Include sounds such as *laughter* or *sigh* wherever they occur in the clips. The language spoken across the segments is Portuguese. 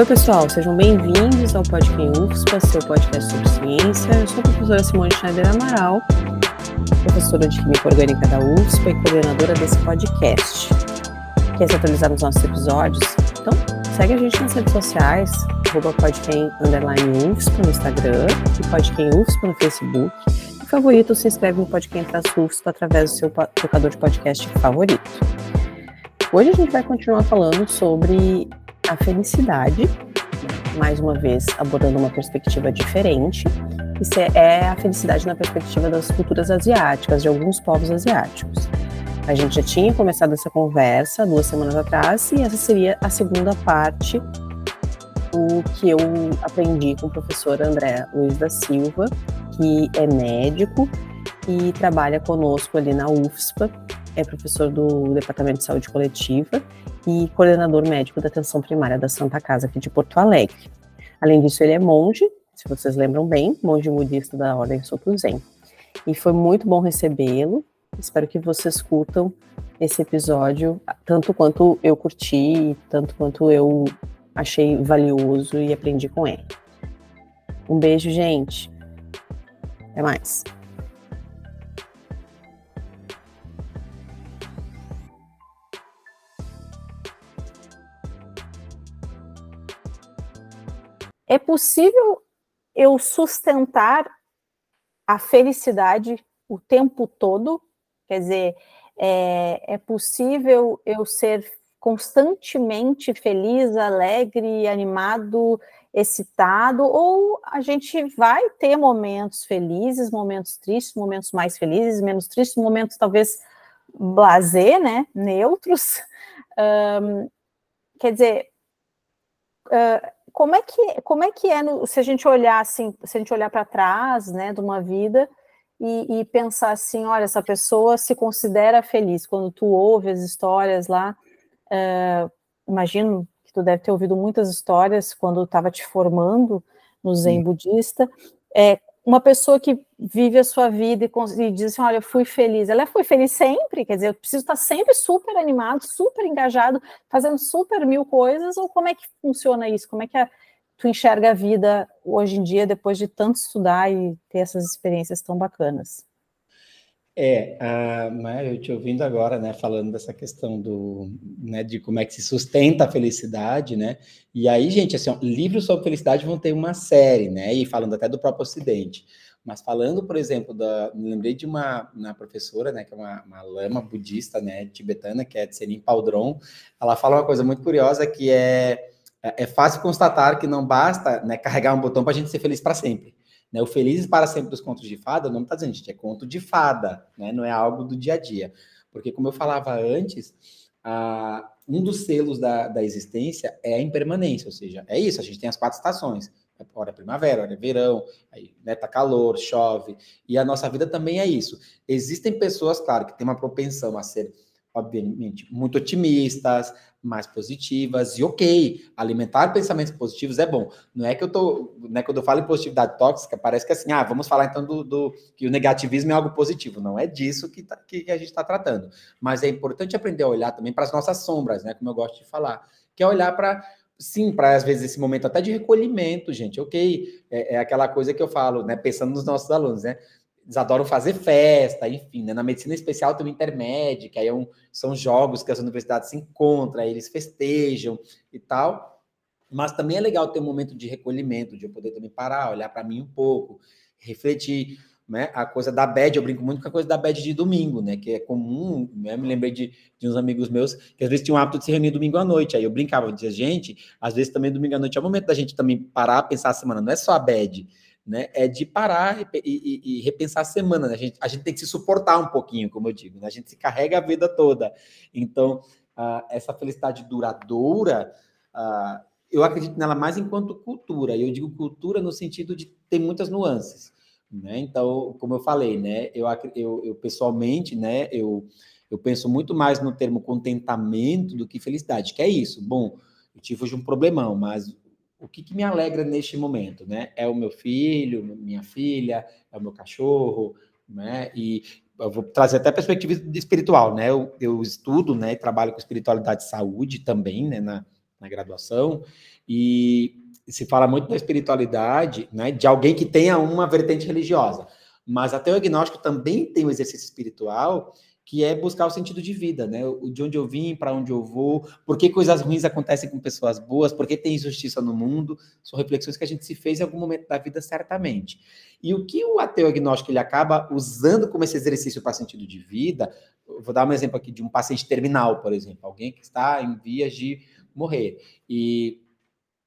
Oi, pessoal, sejam bem-vindos ao Podcast UFSPA, seu podcast sobre ciência. Eu sou a professora Simone Schneider Amaral, professora de Química Orgânica da UFSPA e coordenadora desse podcast. Quer se atualizar nos nossos episódios? Então, segue a gente nas redes sociais, arroba no Instagram e UFSPA no Facebook. E favorito, se inscreve no Traz UFSPA através do seu tocador de podcast favorito. Hoje a gente vai continuar falando sobre a felicidade, mais uma vez abordando uma perspectiva diferente, isso é a felicidade na perspectiva das culturas asiáticas, de alguns povos asiáticos. A gente já tinha começado essa conversa duas semanas atrás e essa seria a segunda parte do que eu aprendi com o professor André Luiz da Silva, que é médico e trabalha conosco ali na UFSPA, é professor do Departamento de Saúde Coletiva e coordenador médico da atenção primária da Santa Casa aqui de Porto Alegre. Além disso, ele é monge, se vocês lembram bem, monge budista da Ordem Soto Zen. E foi muito bom recebê-lo. Espero que vocês curtam esse episódio tanto quanto eu curti, tanto quanto eu achei valioso e aprendi com ele. Um beijo, gente. Até mais. É possível eu sustentar a felicidade o tempo todo? Quer dizer, é, é possível eu ser constantemente feliz, alegre, animado, excitado, ou a gente vai ter momentos felizes, momentos tristes, momentos mais felizes, menos tristes, momentos talvez blazer, né, neutros. *laughs* Um, quer dizer, uh, como é que como é que é no, se a gente olhar assim, se a gente olhar para trás, né, de uma vida e, e, pensar assim, olha, essa pessoa se considera feliz quando tu ouve as histórias lá, uh, imagino que tu deve ter ouvido muitas histórias quando estava te formando no Zen Sim. budista, é, uma pessoa que vive a sua vida e, e, diz assim, olha, eu fui feliz. Ela foi feliz sempre, quer dizer, eu preciso estar sempre super animado, super engajado, fazendo super mil coisas, ou como é que funciona isso? Como é que a, tu enxerga a vida hoje em dia, depois de tanto estudar e ter essas experiências tão bacanas? É, mas eu te ouvindo agora, né, falando dessa questão do, né, de como é que se sustenta a felicidade, né, e aí, gente, assim, ó, livros sobre felicidade vão ter uma série, né, e falando até do próprio Ocidente, mas falando, por exemplo, da, me lembrei de uma, uma professora, né, que é uma, uma lama budista, né, tibetana, que é Tsenin Paldron, ela fala uma coisa muito curiosa que é, é, é fácil constatar que não basta, né, carregar um botão para a gente ser feliz para sempre, né? O Felizes para Sempre dos Contos de Fada, o nome está dizendo, gente, é conto de fada, né? não é algo do dia a dia. Porque, como eu falava antes, a, um dos selos da, da existência é a impermanência, ou seja, é isso, a gente tem as quatro estações, hora é primavera, hora é verão, aí né, tá calor, chove, e a nossa vida também é isso. Existem pessoas, claro, que têm uma propensão a ser obviamente, muito otimistas, mais positivas, e ok, alimentar pensamentos positivos é bom. Não é que eu tô, não é quando eu falo em positividade tóxica, parece que assim, ah, vamos falar então do, do que o negativismo é algo positivo. Não é disso que, tá, que a gente está tratando. Mas é importante aprender a olhar também para as nossas sombras, né? Como eu gosto de falar, que é olhar para sim, para às vezes esse momento até de recolhimento, gente, ok, é, é, aquela coisa que eu falo, né, pensando nos nossos alunos, né, eles adoram fazer festa, enfim, né? Na medicina especial tem o intermédio, que aí é um, são jogos que as universidades se encontram, aí eles festejam e tal. Mas também é legal ter um momento de recolhimento, de eu poder também parar, olhar para mim um pouco, refletir, né? A coisa da bad, eu brinco muito com a coisa da bad de domingo, né? Que é comum, né? Me lembrei de, de uns amigos meus que às vezes tinham o hábito de se reunir domingo à noite. Aí eu brincava, eu dizia, gente, às vezes também domingo à noite é o momento da gente também parar, pensar a semana, não é só a bad, né, é de parar e, e, e repensar a semana. Né? A, gente, a gente tem que se suportar um pouquinho, como eu digo, né? a gente se carrega a vida toda. Então, uh, essa felicidade duradoura, uh, eu acredito nela mais enquanto cultura. E eu digo cultura no sentido de ter muitas nuances. Né? Então, como eu falei, né, eu, eu, eu pessoalmente, né, eu, eu penso muito mais no termo contentamento do que felicidade, que é isso. Bom, eu tive hoje um problemão, mas o que, que, me alegra neste momento, né? É o meu filho, minha filha, é o meu cachorro, né? E eu vou trazer até a perspectiva espiritual, né? Eu, eu estudo, né? Trabalho com espiritualidade e saúde também, né? Na, na graduação, e se fala muito da espiritualidade, né, de alguém que tenha uma vertente religiosa. Mas até o agnóstico também tem um exercício espiritual que é buscar o sentido de vida, né? De onde eu vim, para onde eu vou, por que coisas ruins acontecem com pessoas boas, por que tem injustiça no mundo, são reflexões que a gente se fez em algum momento da vida, certamente. E o que o ateu agnóstico ele acaba usando como esse exercício para sentido de vida, vou dar um exemplo aqui de um paciente terminal, por exemplo, alguém que está em vias de morrer. E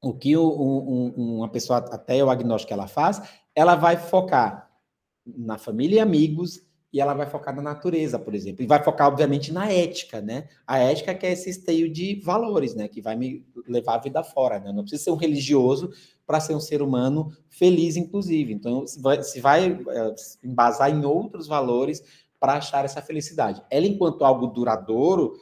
o que um, um, uma pessoa ateu agnóstica ela faz, ela vai focar na família e amigos e ela vai focar na natureza, por exemplo, e vai focar, obviamente, na ética, né? A ética que é esse esteio de valores, né? Que vai me levar a vida fora, né? Não precisa ser um religioso para ser um ser humano feliz, inclusive. Então, se vai, se vai é, embasar em outros valores para achar essa felicidade. Ela, enquanto algo duradouro,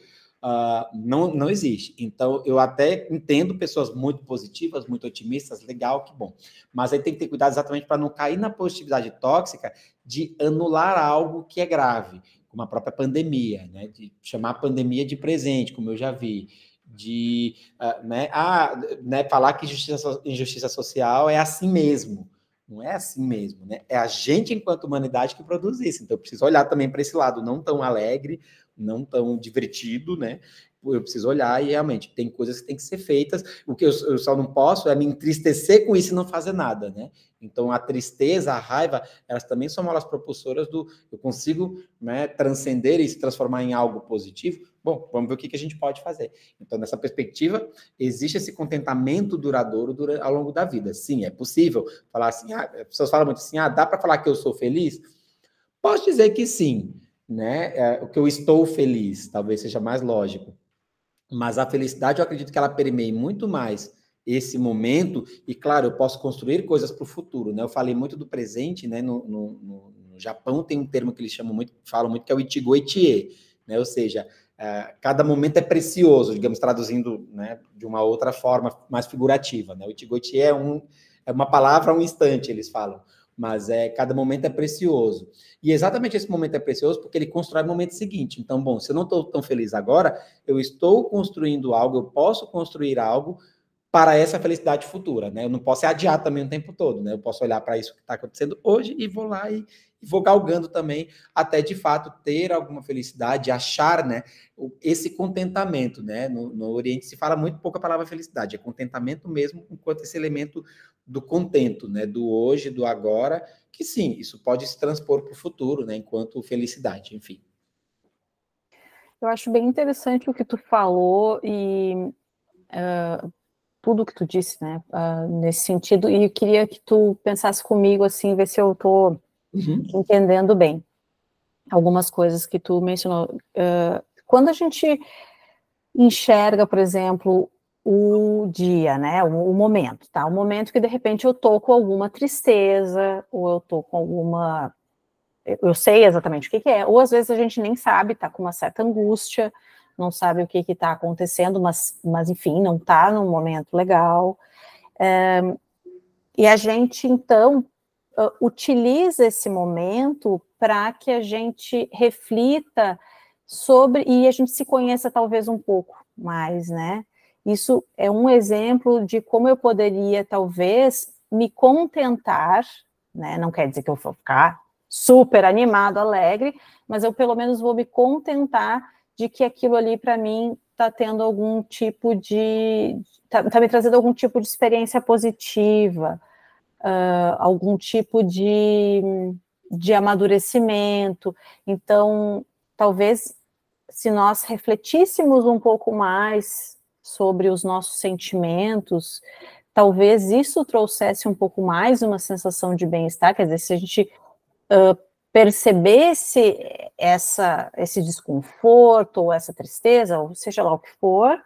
uh, não, não existe. Então, eu até entendo pessoas muito positivas, muito otimistas, legal, que bom. Mas aí tem que ter cuidado exatamente para não cair na positividade tóxica de anular algo que é grave, como a própria pandemia, né? De chamar a pandemia de presente, como eu já vi de uh, né, ah, né, falar que injustiça, injustiça social é assim mesmo. Não é assim mesmo, né? É a gente, enquanto humanidade, que produz isso. Então, eu preciso olhar também para esse lado não tão alegre, não tão divertido, né? Eu preciso olhar e realmente tem coisas que têm que ser feitas. O que eu, eu, só não posso é me entristecer com isso e não fazer nada, né? Então a tristeza, a raiva, elas também são molas propulsoras do eu consigo né, transcender e se transformar em algo positivo. Bom, vamos ver o que, que a gente pode fazer. Então, nessa perspectiva, existe esse contentamento duradouro durante, ao longo da vida. Sim, é possível falar assim. Ah, as pessoas falam muito assim: ah, dá para falar que eu sou feliz? Posso dizer que sim né? É, o que eu estou feliz, talvez seja mais lógico. Mas a felicidade, eu acredito que ela permeie muito mais esse momento, e claro, eu posso construir coisas para o futuro, né? Eu falei muito do presente, né? No, no, no, Japão tem um termo que eles chamam muito, falam muito, que é o Ichigo Ichie, né? Ou seja, é, cada momento é precioso, digamos, traduzindo né, de uma outra forma mais figurativa, né? O Ichigo Ichie é, um, é uma palavra, um instante, eles falam mas é cada momento é precioso. E exatamente esse momento é precioso porque ele constrói o momento seguinte. Então, bom, se eu não estou tão feliz agora, eu estou construindo algo, eu posso construir algo para essa felicidade futura, né? Eu não posso adiar também o tempo todo, né? Eu posso olhar para isso que está acontecendo hoje e vou lá e, e, vou galgando também até de fato ter alguma felicidade, achar, né? Esse contentamento, né? No, no Oriente se fala muito pouco a palavra felicidade, é contentamento mesmo, enquanto esse elemento do contento, né, do hoje, do agora, que sim, isso pode se transpor para o futuro, né, enquanto felicidade, enfim. Eu acho bem interessante o que tu falou e uh, tudo que tu disse, né, uh, nesse sentido, e eu queria que tu pensasse comigo, assim, ver se eu estou uhum. entendendo bem algumas coisas que tu mencionou. Uh, quando a gente enxerga, por exemplo, o dia, né? O, o, momento, tá? O momento que de repente eu tô com alguma tristeza, ou eu tô com alguma. Eu sei exatamente o que, que é, ou às vezes a gente nem sabe, tá com uma certa angústia, não sabe o que que tá acontecendo, mas, mas enfim, não tá num momento legal. É, e a gente, então, utiliza esse momento para que a gente reflita sobre e a gente se conheça talvez um pouco mais, né? Isso é um exemplo de como eu poderia, talvez, me contentar, né? Não quer dizer que eu vou ficar super animado, alegre, mas eu pelo menos vou me contentar de que aquilo ali para mim está tendo algum tipo de. está tá me trazendo algum tipo de experiência positiva, uh, algum tipo de, de amadurecimento. Então, talvez se nós refletíssemos um pouco mais sobre os nossos sentimentos, talvez isso trouxesse um pouco mais uma sensação de bem-estar, quer dizer, se a gente uh, percebesse essa, esse desconforto, ou essa tristeza, ou seja lá o que for,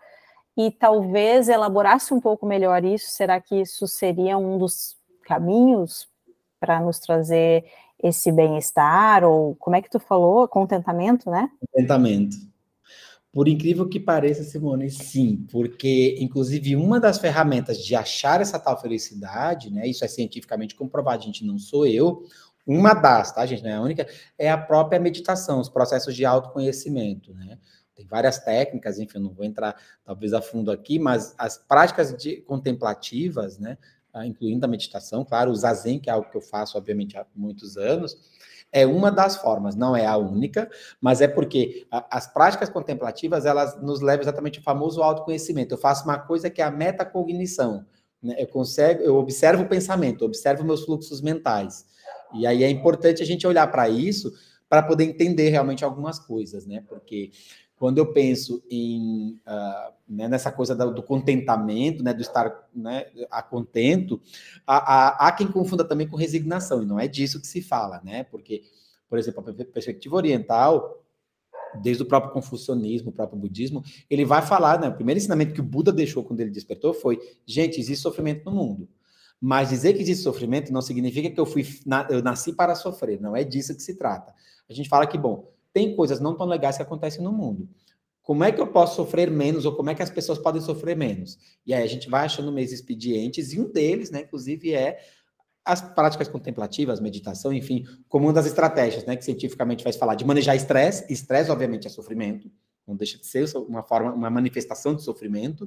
e talvez elaborasse um pouco melhor isso, será que isso seria um dos caminhos para nos trazer esse bem-estar, ou como é que tu falou? Contentamento, né? Contentamento. Por incrível que pareça, Simone, sim, porque, inclusive, uma das ferramentas de achar essa tal felicidade, né, isso é cientificamente comprovado, gente, não sou eu, uma das, tá, gente, não é a única, é a própria meditação, os processos de autoconhecimento, né? Tem várias técnicas, enfim, eu não vou entrar talvez a fundo aqui, mas as práticas de, contemplativas, né, incluindo a meditação, claro, o zazen, que é algo que eu faço, obviamente, há muitos anos, é uma das formas, não é a única, mas é porque a, as práticas contemplativas, elas nos levam exatamente ao famoso autoconhecimento. Eu faço uma coisa que é a metacognição, né? eu, consigo, eu observo o pensamento, observo meus fluxos mentais, e aí é importante a gente olhar para isso para poder entender realmente algumas coisas, né? Porque quando eu penso em uh, né, nessa coisa do, do, contentamento, né, do estar né, a contento, há, há, há, quem confunda também com resignação, e não é disso que se fala, né? Porque, por exemplo, a perspectiva oriental, desde o próprio confucionismo, o próprio budismo, ele vai falar, né, o primeiro ensinamento que o Buda deixou quando ele despertou foi: gente, existe sofrimento no mundo. Mas dizer que existe sofrimento não significa que eu fui eu nasci para sofrer, não é disso que se trata. A gente fala que, bom, tem coisas não tão legais que acontecem no mundo. Como é que eu posso sofrer menos, ou como é que as pessoas podem sofrer menos? E aí a gente vai achando meios expedientes, e um deles, né, inclusive, é as práticas contemplativas, meditação, enfim, como uma das estratégias, né, que cientificamente vai falar de manejar estresse. Estresse, obviamente, é sofrimento, não deixa de ser uma forma, uma manifestação de sofrimento,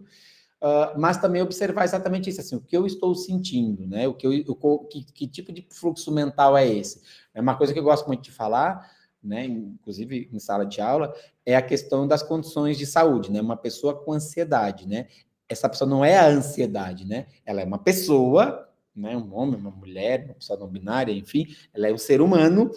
uh, mas também observar exatamente isso, assim, o que eu estou sentindo, né, o que, eu, o, que, que tipo de fluxo mental é esse? É uma coisa que eu gosto muito de falar, né, inclusive em sala de aula, é a questão das condições de saúde, né? Uma pessoa com ansiedade, né? Essa pessoa não é a ansiedade, né? Ela é uma pessoa, né? Um homem, uma mulher, uma pessoa não binária, enfim, ela é um ser humano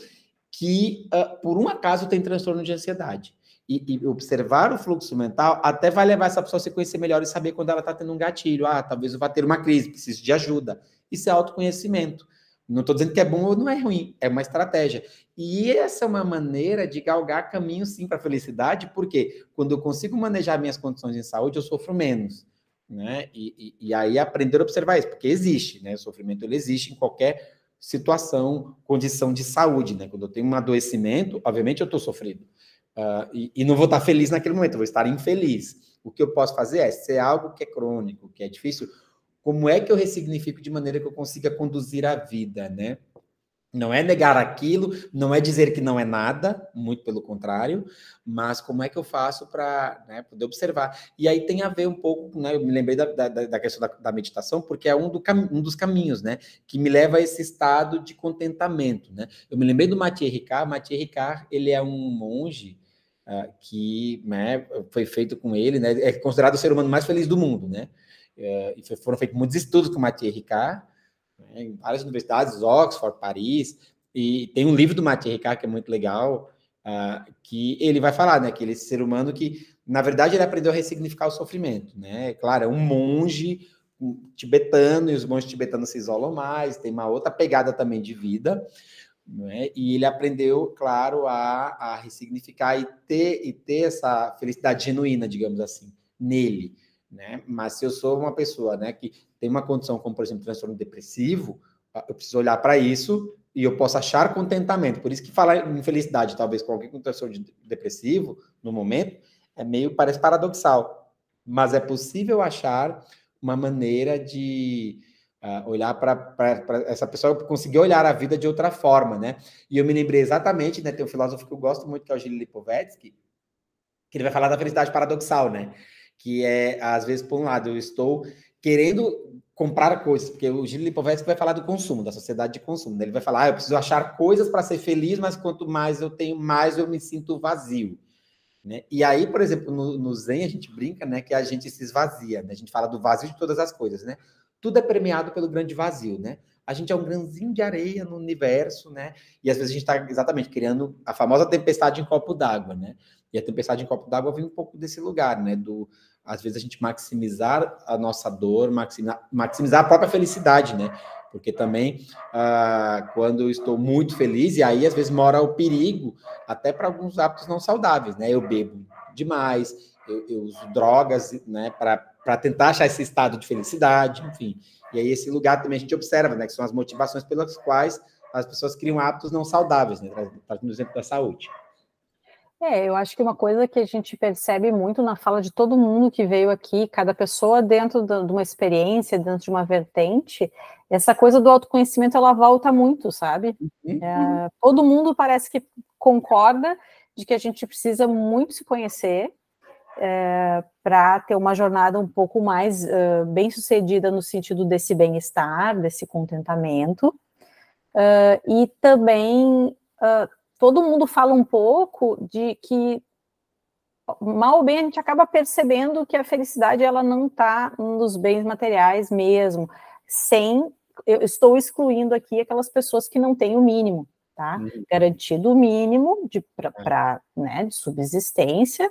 que, uh, por um acaso, tem transtorno de ansiedade. E, e, observar o fluxo mental até vai levar essa pessoa a se conhecer melhor e saber quando ela está tendo um gatilho. Ah, talvez eu vá ter uma crise, preciso de ajuda. Isso é autoconhecimento. Não estou dizendo que é bom ou não é ruim, é uma estratégia. E essa é uma maneira de galgar caminho, sim, para a felicidade, porque quando eu consigo manejar minhas condições de saúde, eu sofro menos. Né? E, e, e aí aprender a observar isso, porque existe, né? O sofrimento ele existe em qualquer situação, condição de saúde, né? Quando eu tenho um adoecimento, obviamente eu estou sofrido. Uh, e, e, não vou estar feliz naquele momento, vou estar infeliz. O que eu posso fazer é, se é algo que é crônico, que é difícil, como é que eu ressignifico de maneira que eu consiga conduzir a vida, né? Não é negar aquilo, não é dizer que não é nada, muito pelo contrário, mas como é que eu faço para né, poder observar? E aí tem a ver um pouco, né, eu me lembrei da, da, da questão da, da, meditação, porque é um, do um, dos caminhos, né, que me leva a esse estado de contentamento, né? Eu me lembrei do Mathieu Ricard, Mathieu Ricard, ele é um monge uh, que né, foi feito com ele, né, é considerado o ser humano mais feliz do mundo, né? É, e foram feitos muitos estudos com Mathieu Ricard, né, em várias universidades, Oxford, Paris, e tem um livro do Mathieu Ricard que é muito legal, uh, que ele vai falar, né, que ele é ser humano que, na verdade, ele aprendeu a ressignificar o sofrimento, né, claro, é um monge tibetano, e os monges tibetanos se isolam mais, tem uma outra pegada também de vida, né? E ele aprendeu, claro, a, a ressignificar e ter, e ter essa felicidade genuína, digamos assim, nele né? Mas se eu sou uma pessoa, né, que tem uma condição como, por exemplo, transtorno depressivo, eu preciso olhar para isso e eu posso achar contentamento. Por isso que falar em felicidade, talvez com alguém com transtorno depressivo, no momento, é meio, parece paradoxal. Mas é possível achar uma maneira de uh, olhar para essa pessoa conseguir olhar a vida de outra forma, né? E eu me lembrei exatamente, né? Tem um filósofo que eu gosto muito, que é o Gilles Lipovetsky, que ele vai falar da felicidade paradoxal, né? Que é, às vezes, por um lado, eu estou querendo comprar coisas, porque o Gil Lipovetsky vai falar do consumo, da sociedade de consumo. Né? Ele vai falar, ah, eu preciso achar coisas para ser feliz, mas quanto mais eu tenho, mais eu me sinto vazio. Né? E aí, por exemplo, no, no, Zen a gente brinca, né, que a gente se esvazia, né? A gente fala do vazio de todas as coisas, né? Tudo é premiado pelo grande vazio, né? A gente é um grãozinho de areia no universo, né? E às vezes a gente está exatamente criando a famosa tempestade em copo d'água, né? E a tempestade em copo d'água vem um pouco desse lugar, né? Do, às vezes, a gente maximizar a nossa dor, maximizar, a própria felicidade, né? Porque também, ah, quando eu estou muito feliz, e aí às vezes mora o perigo, até para alguns hábitos não saudáveis, né? Eu bebo demais, eu, eu uso drogas, né? Para tentar achar esse estado de felicidade, enfim. E aí, esse lugar também a gente observa, né? Que são as motivações pelas quais as pessoas criam hábitos não saudáveis, né? Trazendo o exemplo da saúde. É, eu acho que uma coisa que a gente percebe muito na fala de todo mundo que veio aqui, cada pessoa dentro de uma experiência, dentro de uma vertente, essa coisa do autoconhecimento ela volta muito, sabe? Uhum. É, todo mundo parece que concorda de que a gente precisa muito se conhecer, é, para ter uma jornada um pouco mais uh, bem sucedida no sentido desse bem-estar, desse contentamento. Uh, e também uh, todo mundo fala um pouco de que mal ou bem a gente acaba percebendo que a felicidade ela não está nos bens materiais mesmo, sem eu estou excluindo aqui aquelas pessoas que não têm o mínimo, tá? Uhum. Garantido o mínimo de para é. né, de subsistência,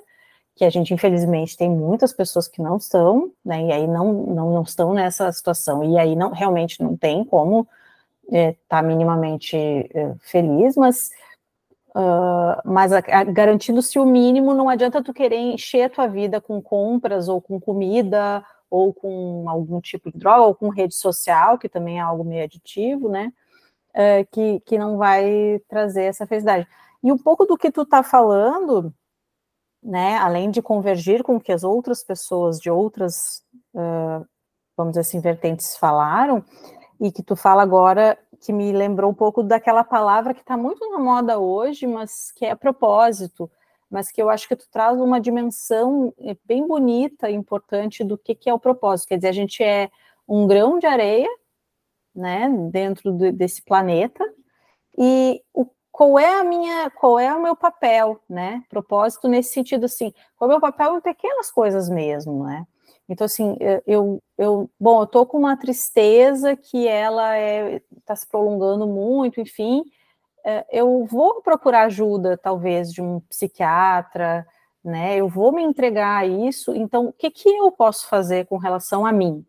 que a gente infelizmente tem muitas pessoas que não estão, né? E aí não não, não estão nessa situação e aí não realmente não tem como estar é, tá minimamente é, feliz, mas Uh, mas garantindo-se o mínimo, não adianta tu querer encher a tua vida com compras ou com comida ou com algum tipo de droga ou com rede social, que também é algo meio aditivo, né? Uh, que, que não vai trazer essa felicidade. E um pouco do que tu tá falando, né? Além de convergir com o que as outras pessoas de outras, uh, vamos dizer assim, vertentes falaram, e que tu fala agora que me lembrou um pouco daquela palavra que está muito na moda hoje, mas que é propósito, mas que eu acho que tu traz uma dimensão eh, bem bonita importante do que, que é o propósito. Quer dizer, a gente é um grão de areia, né, dentro desse planeta, e o, qual é a minha, qual é o meu papel, né? Propósito nesse sentido assim, qual é o meu papel em pequenas coisas mesmo, né? Então, assim, eu, eu bom, eu tô com uma tristeza que ela está é, tá se prolongando muito, enfim, é, eu vou procurar ajuda, talvez, de um psiquiatra, né? Eu vou me entregar a isso. Então, o que, que eu posso fazer com relação a mim?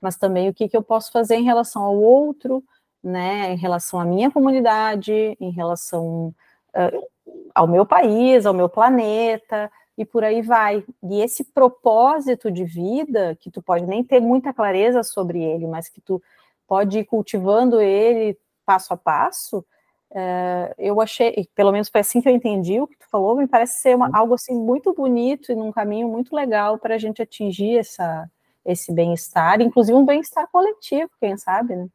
Mas também o que, que eu posso fazer em relação ao outro, né? Em relação à minha comunidade, em relação uh, ao meu país, ao meu planeta, e por aí vai. E esse propósito de vida, que tu pode nem ter muita clareza sobre ele, mas que tu pode ir cultivando ele passo a passo, uh, eu achei, pelo menos foi assim que eu entendi o que tu falou, me parece ser uma, algo assim muito bonito e num caminho muito legal para a gente atingir essa, esse bem-estar, inclusive um bem-estar coletivo, quem sabe, né?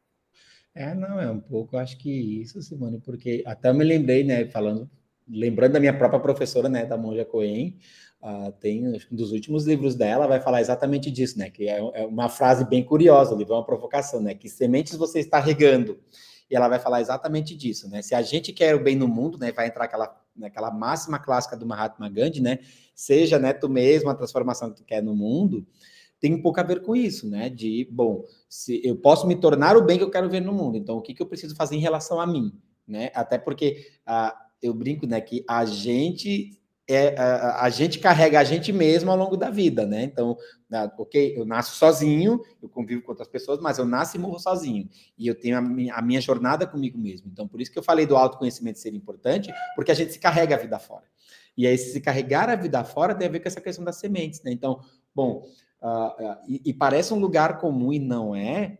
É, não, é um pouco, acho que isso, Simone, porque até me lembrei, né, falando lembrando da minha própria professora, né, da Monja Coen, uh, tem um dos últimos livros dela vai falar exatamente disso, né, que é, é, uma frase bem curiosa, o livro é uma provocação, né, que sementes você está regando, e ela vai falar exatamente disso, né, se a gente quer o bem no mundo, né, vai entrar aquela, naquela máxima clássica do Mahatma Gandhi, né, seja, né, tu mesmo a transformação que tu quer no mundo, tem um pouco a ver com isso, né? De, bom, se eu posso me tornar o bem que eu quero ver no mundo, então o que, que eu preciso fazer em relação a mim, né? Até porque a, eu brinco, né, que a gente é a, a, gente carrega a gente mesmo ao longo da vida, né? Então, ok, eu nasço sozinho, eu convivo com outras pessoas, mas eu nasço e morro sozinho. E eu tenho a minha, a minha jornada comigo mesmo. Então, por isso que eu falei do autoconhecimento ser importante, porque a gente se carrega a vida fora. E aí, se carregar a vida fora tem a ver com essa questão das sementes, né? Então, bom, uh, uh, e, e, parece um lugar comum e não é.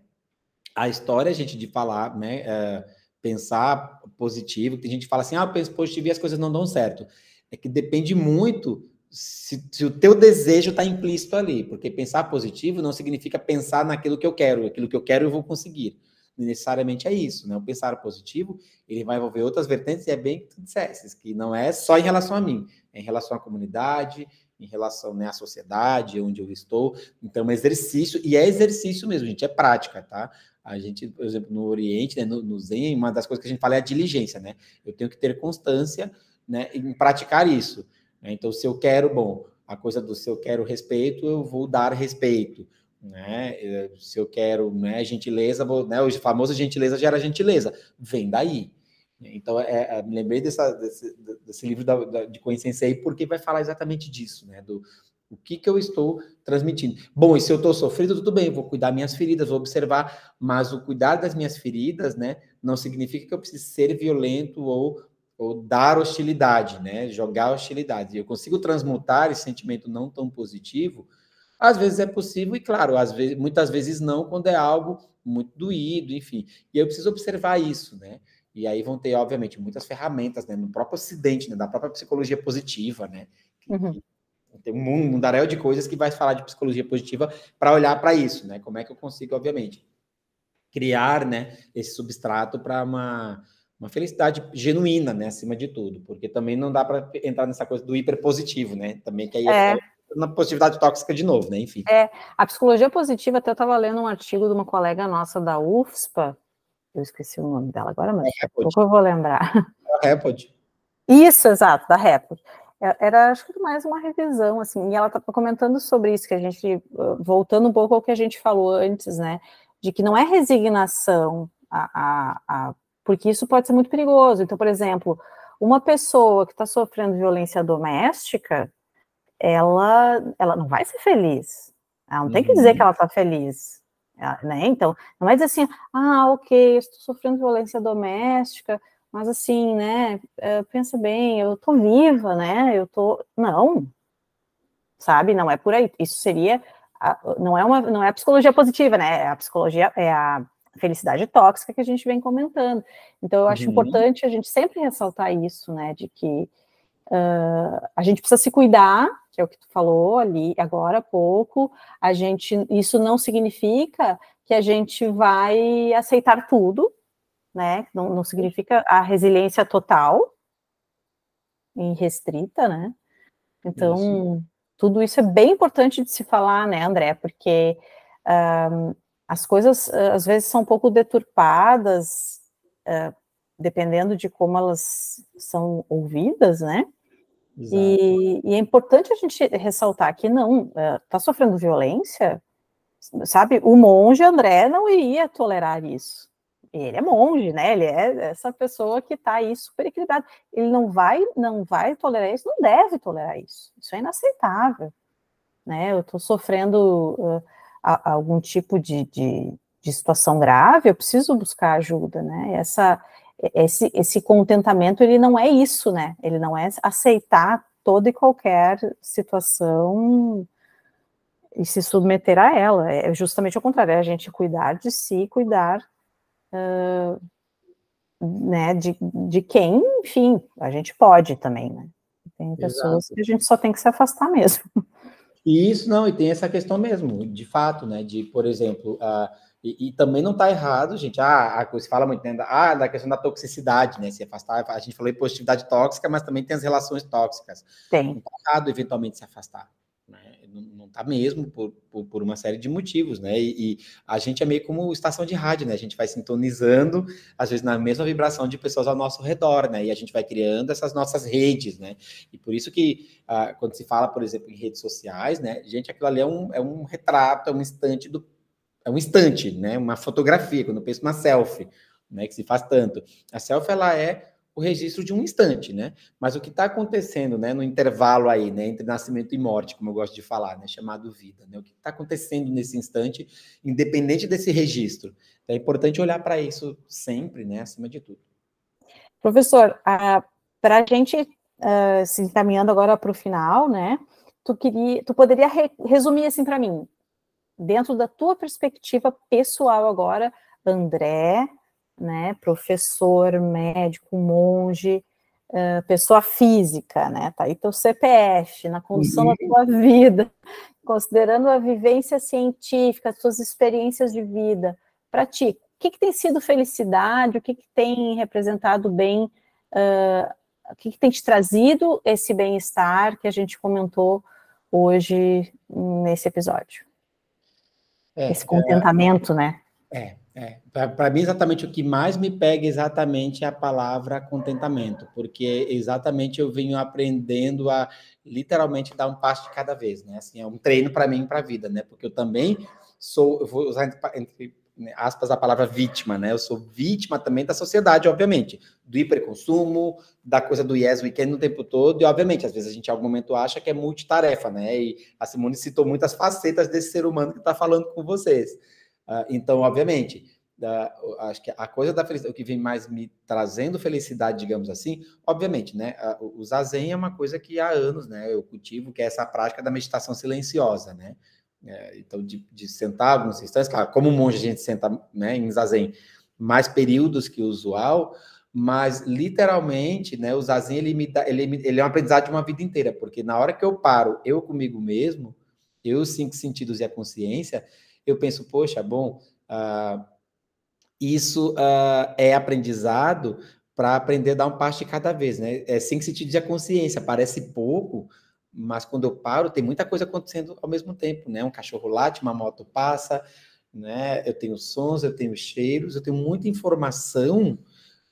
A história, gente, de falar, né? Uh, pensar positivo, tem gente que fala assim, ah, eu penso positivo e as coisas não dão certo. É que depende muito se, se o teu desejo está implícito ali, porque pensar positivo não significa pensar naquilo que eu quero, aquilo que eu quero eu vou conseguir. Necessariamente é isso, né? O pensar positivo, ele vai envolver outras vertentes, e é bem que tu disseste, que não é só em relação a mim, é em relação à comunidade, em relação né, à sociedade, onde eu estou. Então, é um exercício, e é exercício mesmo, gente, é prática, tá? A gente, por exemplo, no Oriente, né, no, no Zen, uma das coisas que a gente fala é a diligência, né? Eu tenho que ter constância né, em praticar isso. Né? Então, se eu quero, bom, a coisa do se eu quero respeito, eu vou dar respeito. Né? Se eu quero né, gentileza, vou, né, o famoso gentileza gera gentileza. Vem daí. Então, é, é, me lembrei dessa, desse, desse livro da, da, de Coen Sensei, porque vai falar exatamente disso, né? Do, o que, que eu estou transmitindo? Bom, e se eu estou sofrido, tudo bem, vou cuidar minhas feridas, vou observar, mas o cuidar das minhas feridas, né, não significa que eu precise ser violento ou, ou dar hostilidade, né, jogar hostilidade. Eu consigo transmutar esse sentimento não tão positivo, às vezes é possível, e claro, às vezes, muitas vezes não, quando é algo muito doído, enfim. E eu preciso observar isso, né? E aí vão ter, obviamente, muitas ferramentas, né, no próprio Ocidente, né, da própria psicologia positiva, né? Uhum tem um mundaréu de coisas que vai falar de psicologia positiva para olhar para isso, né? Como é que eu consigo, obviamente, criar, né, esse substrato para uma, uma felicidade genuína, né, acima de tudo, porque também não dá para entrar nessa coisa do hiperpositivo, né? Também que aí é, é na positividade tóxica de novo, né? Enfim. É, a psicologia positiva, até eu estava lendo um artigo de uma colega nossa da UFSPA, eu esqueci o nome dela agora, mas é pouco eu vou lembrar. É a Repod. Isso, exato, da Repod. É, era, acho que mais uma revisão, assim, e ela estava comentando sobre isso, que a gente, voltando um pouco ao que a gente falou antes, né, de que não é resignação, a, a, a porque isso pode ser muito perigoso. Então, por exemplo, uma pessoa que está sofrendo violência doméstica, ela, ela não vai ser feliz. Ela não uhum. tem que dizer uhum. que ela está feliz. né? Então, não vai dizer assim, ah, ok, estou sofrendo violência doméstica, mas assim, né, é, pensa bem, eu tô viva, né, eu tô, não, sabe, não é por aí, isso seria, não é uma, não é a psicologia positiva, né, é a psicologia, é a felicidade tóxica que a gente vem comentando, então eu acho uhum. importante a gente sempre ressaltar isso, né, de que uh, a gente precisa se cuidar, que é o que tu falou ali agora há pouco, a gente, isso não significa que a gente vai aceitar tudo, né? Não, não significa a resiliência total e restrita, né? Então, isso. tudo isso é bem importante de se falar, né, André? Porque um, as coisas às vezes são um pouco deturpadas, uh, dependendo de como elas são ouvidas, né? E, e, é importante a gente ressaltar que não, está uh, sofrendo violência, sabe? O monge André não iria tolerar isso ele é monge, né? Ele é essa pessoa que está aí super equilibrado. Ele não vai, não vai tolerar isso, não deve tolerar isso. Isso é inaceitável, né? Eu estou sofrendo uh, a, algum tipo de, de, de, situação grave, eu preciso buscar ajuda, né? Essa, esse, esse contentamento, ele não é isso, né? Ele não é aceitar toda e qualquer situação e se submeter a ela. É justamente o contrário, é a gente cuidar de si, cuidar uh, né, de, de quem, enfim, a gente pode também, né? Tem pessoas Exato. que a gente só tem que se afastar mesmo. E isso não, e tem essa questão mesmo, de fato, né? De, por exemplo, uh, e, e, também não está errado, gente. Ah, a, se fala muito né, da, ah, da questão da toxicidade, né? Se afastar, a gente falou em positividade tóxica, mas também tem as relações tóxicas. Tem. Não está errado eventualmente se afastar não está mesmo por, por, por, uma série de motivos, né? E, e, a gente é meio como estação de rádio, né? A gente vai sintonizando, às vezes, na mesma vibração de pessoas ao nosso redor, né? E a gente vai criando essas nossas redes, né? E por isso que, ah, quando se fala, por exemplo, em redes sociais, né? Gente, aquilo ali é um, é um retrato, é um instante do. É um instante, né? Uma fotografia, quando eu penso uma selfie, né? Que se faz tanto. A selfie, ela é o registro de um instante, né? Mas o que está acontecendo, né, no intervalo aí, né, entre nascimento e morte, como eu gosto de falar, né, chamado vida, né? O que está acontecendo nesse instante, independente desse registro. É importante olhar para isso sempre, né, acima de tudo. Professor, para a gente uh, se encaminhando agora para o final, né? Tu queria, tu poderia re resumir assim para mim, dentro da tua perspectiva pessoal agora, André, né, professor, médico, monge, uh, pessoa física, né, tá aí teu CPF, na condução uhum. da tua vida, considerando a vivência científica, as tuas experiências de vida, para ti, o que, que, tem sido felicidade, o que, que tem representado bem, uh, o que, que tem te trazido esse bem-estar que a gente comentou hoje nesse episódio? É, esse contentamento, é, né? É, é, para mim, exatamente o que mais me pega exatamente é a palavra contentamento, porque exatamente eu venho aprendendo a literalmente dar um passo de cada vez, né? Assim, é um treino para mim para a vida, né? Porque eu também sou, eu vou usar entre né, aspas a palavra vítima, né? Eu sou vítima também da sociedade, obviamente, do hiperconsumo, da coisa do yes weekend no tempo todo, e obviamente, às vezes a gente em algum momento acha que é multitarefa, né? E a Simone citou muitas facetas desse ser humano que está falando com vocês. Uh, então, obviamente, acho que a coisa da felicidade, o que vem mais me trazendo felicidade, digamos assim, obviamente, né? O zazen é uma coisa que há anos, né? Eu cultivo, que é essa prática da meditação silenciosa, né? É, então, de, de, sentar alguns instantes, claro, como monge a gente senta né, em zazen mais períodos que o usual, mas literalmente, né? O zazen ele me dá, ele, ele é um aprendizado de uma vida inteira, porque na hora que eu paro, eu comigo mesmo, eu os cinco sentidos e a consciência eu penso, poxa, bom, uh, isso uh, é aprendizado para aprender a dar um passo de cada vez, né? É sem sentido de consciência, parece pouco, mas quando eu paro, tem muita coisa acontecendo ao mesmo tempo, né? Um cachorro late, uma moto passa, né? Eu tenho sons, eu tenho cheiros, eu tenho muita informação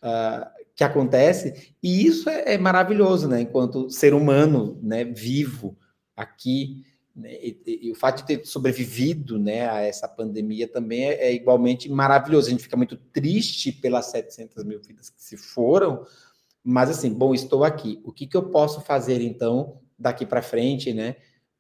uh, que acontece, e isso é, é, maravilhoso, né? Enquanto ser humano, né, vivo aqui? E, e, e, o fato de ter sobrevivido, né, a essa pandemia também é, é, igualmente maravilhoso. A gente fica muito triste pelas 700 mil vidas que se foram, mas assim, bom, estou aqui. O que, que eu posso fazer então daqui para frente, né?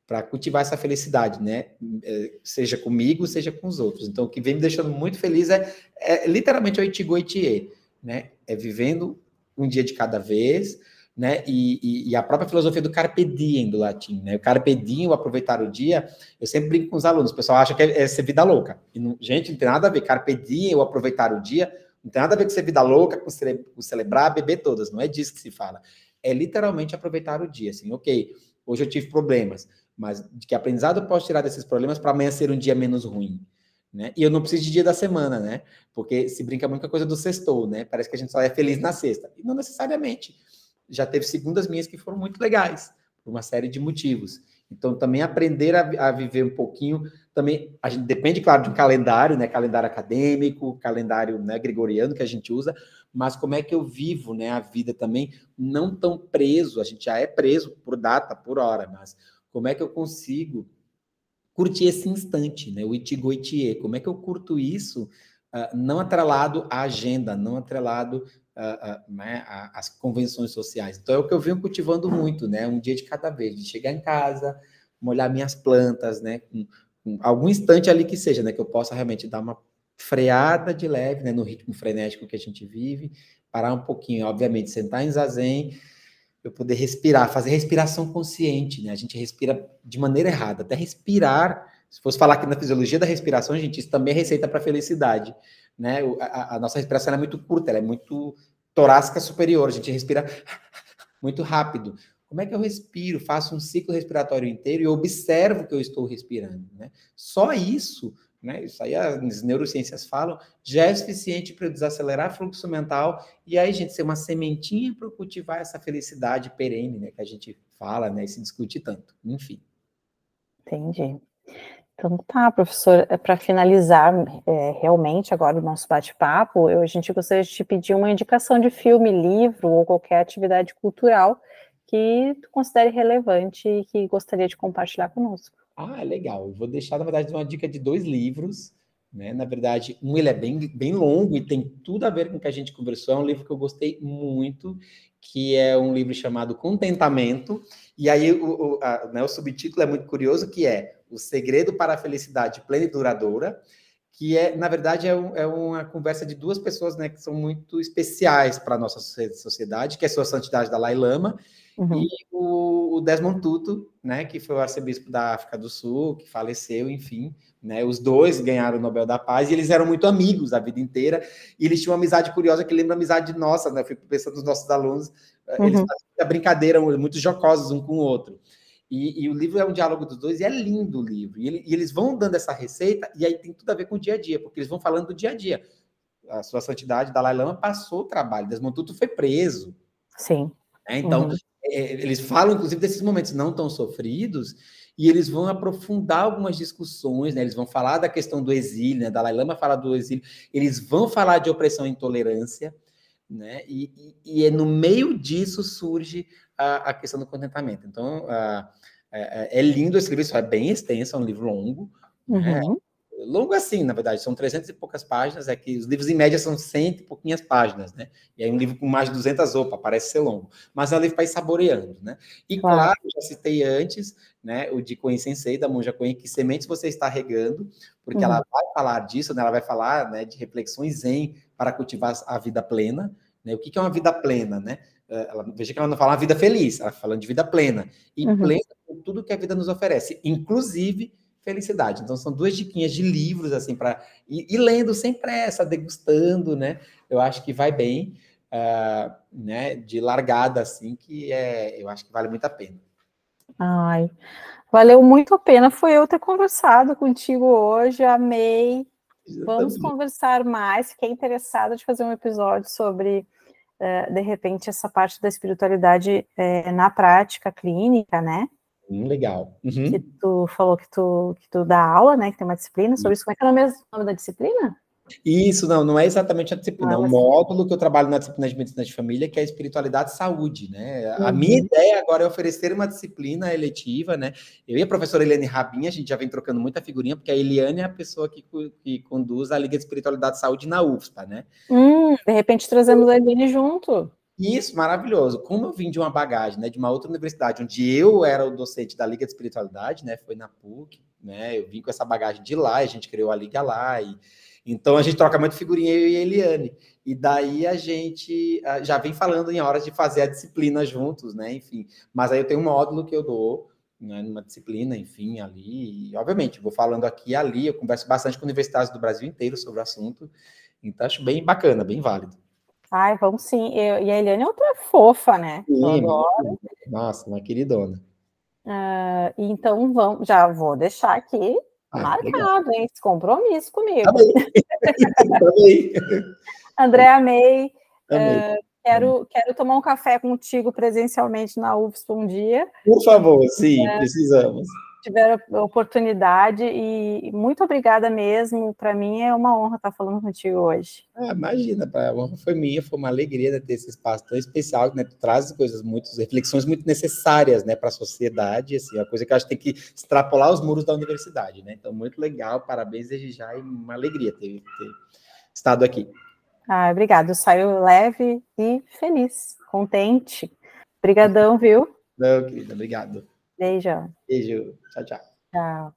Para cultivar essa felicidade, né? É, seja comigo, seja com os outros. Então, o que vem me deixando muito feliz é, é literalmente o Itigo Itie né? É vivendo um dia de cada vez, né? E, e, e, a própria filosofia do carpe diem do latim, né? O carpe diem, o aproveitar o dia. Eu sempre brinco com os alunos. O pessoal acha que é, é ser vida louca. E não, gente, não tem nada a ver. Carpe diem, o aproveitar o dia, não tem nada a ver com ser vida louca, com, cele, com celebrar, beber todas. Não é disso que se fala. É literalmente aproveitar o dia. Assim, ok, hoje eu tive problemas, mas de que aprendizado eu posso tirar desses problemas para amanhã ser um dia menos ruim? Né? E eu não preciso de dia da semana, né? Porque se brinca muito com a coisa do sextou, né? Parece que a gente só é feliz na sexta. E não necessariamente. Já teve segundas minhas que foram muito legais, por uma série de motivos. Então, também aprender a, a, viver um pouquinho, também, a gente depende, claro, de um calendário, né? Calendário acadêmico, calendário né, gregoriano que a gente usa, mas como é que eu vivo né, a vida também, não tão preso, a gente já é preso por data, por hora, mas como é que eu consigo curtir esse instante, né? O itigoitie. Como é que eu curto isso? Uh, não atrelado à agenda, não atrelado né, às convenções sociais. Então é o que eu venho cultivando muito, né? Um dia de cada vez, de chegar em casa, molhar minhas plantas, né? Com, com algum instante ali que seja, né? Que eu possa realmente dar uma freada de leve, né? No ritmo frenético que a gente vive, parar um pouquinho, obviamente, sentar em zazen eu poder respirar, fazer respiração consciente, né? A gente respira de maneira errada. Até respirar, se fosse falar aqui na fisiologia da respiração, gente, isso também é receita para felicidade, né? A, a, nossa respiração é muito curta, ela é muito torácica superior, a gente respira *laughs* muito rápido. Como é que eu respiro? Faço um ciclo respiratório inteiro e observo que eu estou respirando, né? Só isso né? Isso aí as neurociências falam, já é suficiente para desacelerar o fluxo mental e aí, gente, ser uma sementinha para cultivar essa felicidade perene, né? Que a gente fala, né? E se discute tanto. Enfim. Entendi. Então tá, professor, é, para finalizar é, realmente agora o nosso bate-papo, a gente gostaria de te pedir uma indicação de filme, livro ou qualquer atividade cultural que tu considere relevante e que gostaria de compartilhar conosco. Ah, legal. Vou deixar, na verdade, uma dica de dois livros. Né? Na verdade, um ele é bem, bem longo e tem tudo a ver com o que a gente conversou. É um livro que eu gostei muito, que é um livro chamado Contentamento. E aí o, o, a, né, o subtítulo é muito curioso, que é O Segredo para a Felicidade Plena e Duradoura, que é, na verdade, é, um, é uma conversa de duas pessoas né, que são muito especiais para a nossa sociedade, que é a Sua Santidade Dalai Lama Uhum. E o, o, Desmond Tutu, né, que foi o arcebispo da África do Sul, que faleceu, enfim, né, os dois ganharam o Nobel da Paz e eles eram muito amigos a vida inteira. E eles tinham uma amizade curiosa que lembra a amizade nossa, né? Eu fico pensando nos nossos alunos, eh, uhum. eles fazem a brincadeira, muito jocosos um com o outro. E, e, o livro é um diálogo dos dois e é lindo o livro. E, ele, e, eles vão dando essa receita, e aí tem tudo a ver com o dia a dia, porque eles vão falando do dia a dia. A sua santidade, Dalai Lama, passou o trabalho, Desmond Tutu foi preso. Sim. É, então, uhum. É, eles falam, inclusive, desses momentos não tão sofridos, e eles vão aprofundar algumas discussões, né? Eles vão falar da questão do exílio, né? Dalai Lama fala do exílio, eles vão falar de opressão e intolerância, né? E, e, e é no meio disso surge a, a questão do contentamento. Então, a, é, é, lindo esse livro, isso é bem extenso, é um livro longo, né? uhum. né? longo assim, na verdade, são 300 e poucas páginas, é que os livros em média são 100 e pouquinhas páginas, né? E aí um livro com mais de 200, opa, parece ser longo, mas é um livro para ir saboreando, né? E claro, claro já citei antes, né, o de Coen Sensei, da Monja Coen, que sementes você está regando, porque uhum. ela vai falar disso, né? Ela vai falar, né, de reflexões zen para cultivar a vida plena, né? O que, que é uma vida plena, né? Eh, ela, veja que ela não fala uma vida feliz, ela falando de vida plena, e uhum. plena com tudo que a vida nos oferece, inclusive felicidade. Então, são duas diquinhas de livros, assim, para ir, ir, lendo sem pressa, degustando, né? Eu acho que vai bem, uh, né? De largada, assim, que é, eu acho que vale muito a pena. Ai, valeu muito a pena. Foi eu ter conversado contigo hoje, amei. Vamos conversar mais. Fiquei interessada de fazer um episódio sobre, de repente, essa parte da espiritualidade uh, na prática clínica, né? Hum, legal. Uhum. Que tu falou que tu, que tu dá aula, né? Que tem uma disciplina sobre isso. Como é que é o nome da disciplina? Isso, não, não é exatamente a disciplina, ah, é um módulo que eu trabalho na disciplina de medicina de família, que é a espiritualidade e saúde, né? Uhum. A minha ideia agora é oferecer uma disciplina eletiva, né? Eu e a professora Eliane Rabinha, a gente já vem trocando muita figurinha, porque a Eliane é a pessoa que, que conduz a Liga de Espiritualidade e Saúde na UFSPA, né? Hum, de repente trazemos a Eliane junto. Isso, maravilhoso. Como eu vim de uma bagagem, né, de uma outra universidade, onde eu era o docente da Liga de Espiritualidade, né, foi na PUC, né, eu vim com essa bagagem de lá, a gente criou a Liga lá, e então a gente troca muito figurinha, eu e a Eliane. E daí a gente ah, já vem falando em horas de fazer a disciplina juntos, né? Enfim. Mas aí eu tenho um módulo que eu dou, né, numa disciplina, enfim, ali. E, obviamente, vou falando aqui e ali, eu converso bastante com universidades do Brasil inteiro sobre o assunto. Então, acho bem bacana, bem válido. Ai, vamos sim. Eu, e a Eliane é outra fofa, né? Sim, Nossa, uma queridona. Uh, então, vamos, já vou deixar aqui ah, Marcado, hein? Esse compromisso comigo. Amei. *laughs* André, amei. amei. Uh, quero, quero tomar um café contigo presencialmente na UFSP um dia. Por favor, sim, é, precisamos tiver a oportunidade e muito obrigada mesmo. Para mim é uma honra estar falando contigo hoje. Ah, imagina, a honra foi minha, foi uma alegria ter esse espaço tão especial, né? Tu traz coisas muito, reflexões muito necessárias, né, para a sociedade, assim, a coisa que acho que tem que extrapolar os muros da universidade, né? Então, muito legal, parabéns desde já e uma alegria ter, ter estado aqui. Ah, obrigado. Eu saio leve e feliz, contente. Obrigadão, viu? Não, querida, obrigado. Beijo. Beijo. Tchau, tchau. Tchau.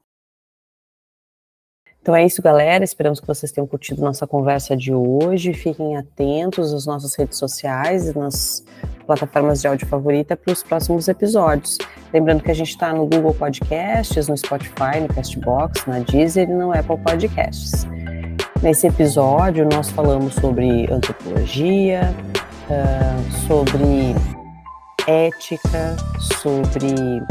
Então é isso, galera. Esperamos que vocês tenham curtido nossa conversa de hoje. Fiquem atentos às nossas redes sociais e nas plataformas de áudio favorita para os próximos episódios. Lembrando que a gente está no Google Podcasts, no Spotify, no Castbox, na Deezer e no Apple Podcasts. Nesse episódio, nós falamos sobre antropologia, uh, sobre ética, sobre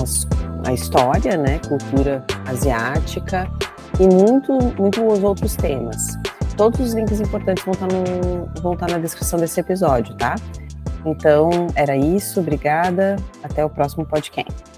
as, a história, né, cultura asiática e muito, muitos outros temas. Todos os links importantes vão estar, no, vão estar na descrição desse episódio, tá? Então, era isso, obrigada, até o próximo podcast.